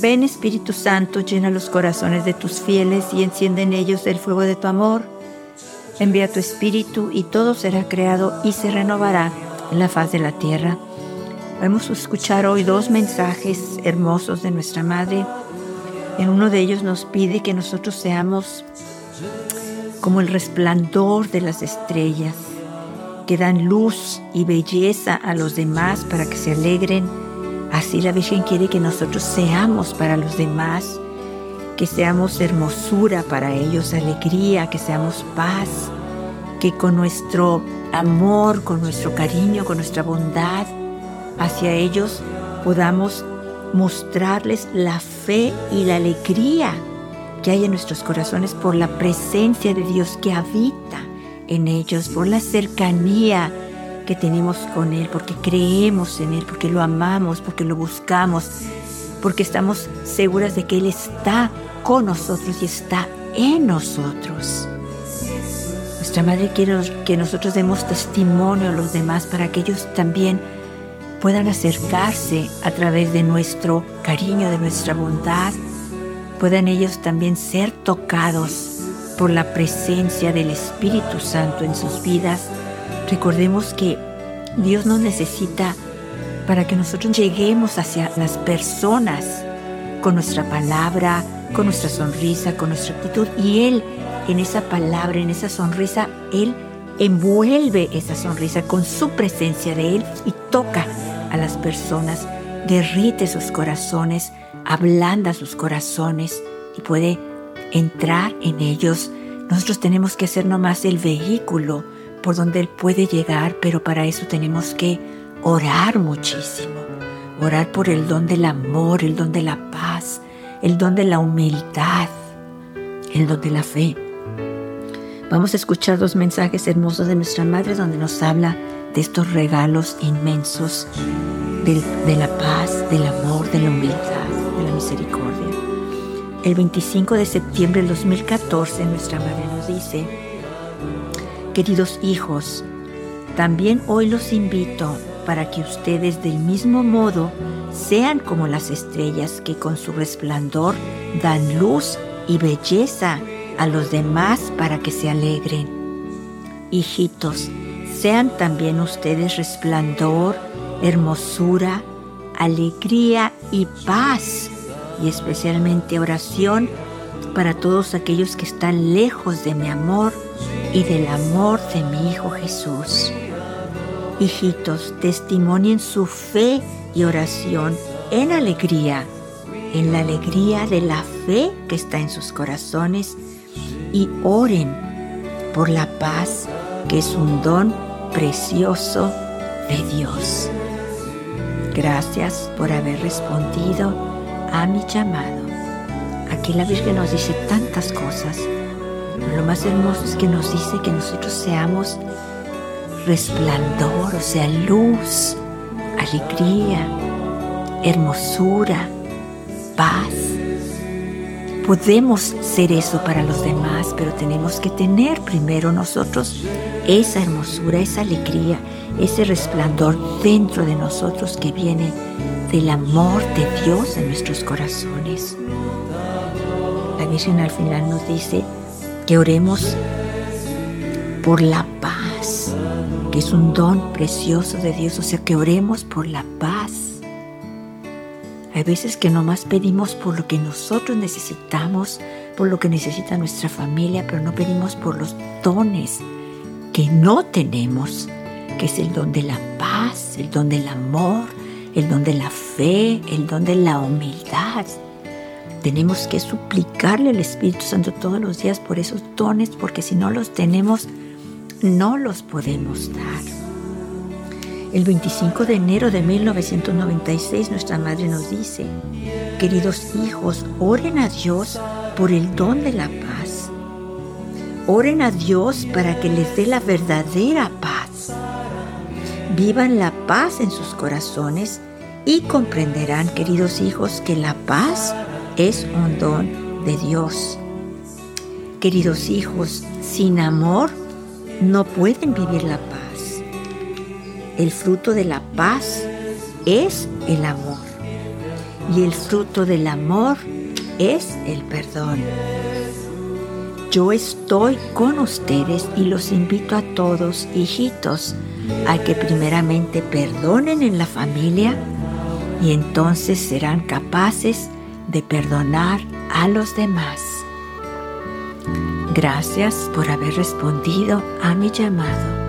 Ven Espíritu Santo, llena los corazones de tus fieles y enciende en ellos el fuego de tu amor. Envía tu Espíritu y todo será creado y se renovará en la faz de la tierra. Vamos a escuchar hoy dos mensajes hermosos de nuestra Madre. En uno de ellos nos pide que nosotros seamos como el resplandor de las estrellas, que dan luz y belleza a los demás para que se alegren Así la Virgen quiere que nosotros seamos para los demás, que seamos hermosura para ellos, alegría, que seamos paz, que con nuestro amor, con nuestro cariño, con nuestra bondad hacia ellos podamos mostrarles la fe y la alegría que hay en nuestros corazones por la presencia de Dios que habita en ellos, por la cercanía que tenemos con Él, porque creemos en Él, porque lo amamos, porque lo buscamos, porque estamos seguras de que Él está con nosotros y está en nosotros. Nuestra Madre quiere que nosotros demos testimonio a los demás para que ellos también puedan acercarse a través de nuestro cariño, de nuestra bondad, puedan ellos también ser tocados por la presencia del Espíritu Santo en sus vidas Recordemos que Dios nos necesita para que nosotros lleguemos hacia las personas con nuestra palabra, con nuestra sonrisa, con nuestra actitud. Y Él, en esa palabra, en esa sonrisa, Él envuelve esa sonrisa con su presencia de Él y toca a las personas, derrite sus corazones, ablanda sus corazones y puede entrar en ellos. Nosotros tenemos que ser nomás el vehículo por donde Él puede llegar, pero para eso tenemos que orar muchísimo. Orar por el don del amor, el don de la paz, el don de la humildad, el don de la fe. Vamos a escuchar dos mensajes hermosos de nuestra Madre donde nos habla de estos regalos inmensos de, de la paz, del amor, de la humildad, de la misericordia. El 25 de septiembre del 2014 nuestra Madre nos dice, Queridos hijos, también hoy los invito para que ustedes del mismo modo sean como las estrellas que con su resplandor dan luz y belleza a los demás para que se alegren. Hijitos, sean también ustedes resplandor, hermosura, alegría y paz, y especialmente oración para todos aquellos que están lejos de mi amor y del amor de mi Hijo Jesús. Hijitos, testimonien su fe y oración en alegría, en la alegría de la fe que está en sus corazones y oren por la paz que es un don precioso de Dios. Gracias por haber respondido a mi llamado. Aquí la Virgen nos dice tantas cosas lo más hermoso es que nos dice que nosotros seamos resplandor, o sea, luz, alegría, hermosura, paz. Podemos ser eso para los demás, pero tenemos que tener primero nosotros esa hermosura, esa alegría, ese resplandor dentro de nosotros que viene del amor de Dios en nuestros corazones. La Virgen al final nos dice, que oremos por la paz, que es un don precioso de Dios, o sea, que oremos por la paz. Hay veces que nomás pedimos por lo que nosotros necesitamos, por lo que necesita nuestra familia, pero no pedimos por los dones que no tenemos, que es el don de la paz, el don del amor, el don de la fe, el don de la humildad, tenemos que suplicarle al Espíritu Santo todos los días por esos dones, porque si no los tenemos, no los podemos dar. El 25 de enero de 1996 nuestra madre nos dice, queridos hijos, oren a Dios por el don de la paz. Oren a Dios para que les dé la verdadera paz. Vivan la paz en sus corazones y comprenderán, queridos hijos, que la paz es un don de Dios. Queridos hijos, sin amor no pueden vivir la paz. El fruto de la paz es el amor. y el fruto del amor es el perdón. Yo estoy con ustedes y los invito a todos, hijitos, a que primeramente perdonen en la familia y entonces serán capaces de perdonar a los demás. Gracias por haber respondido a mi llamado.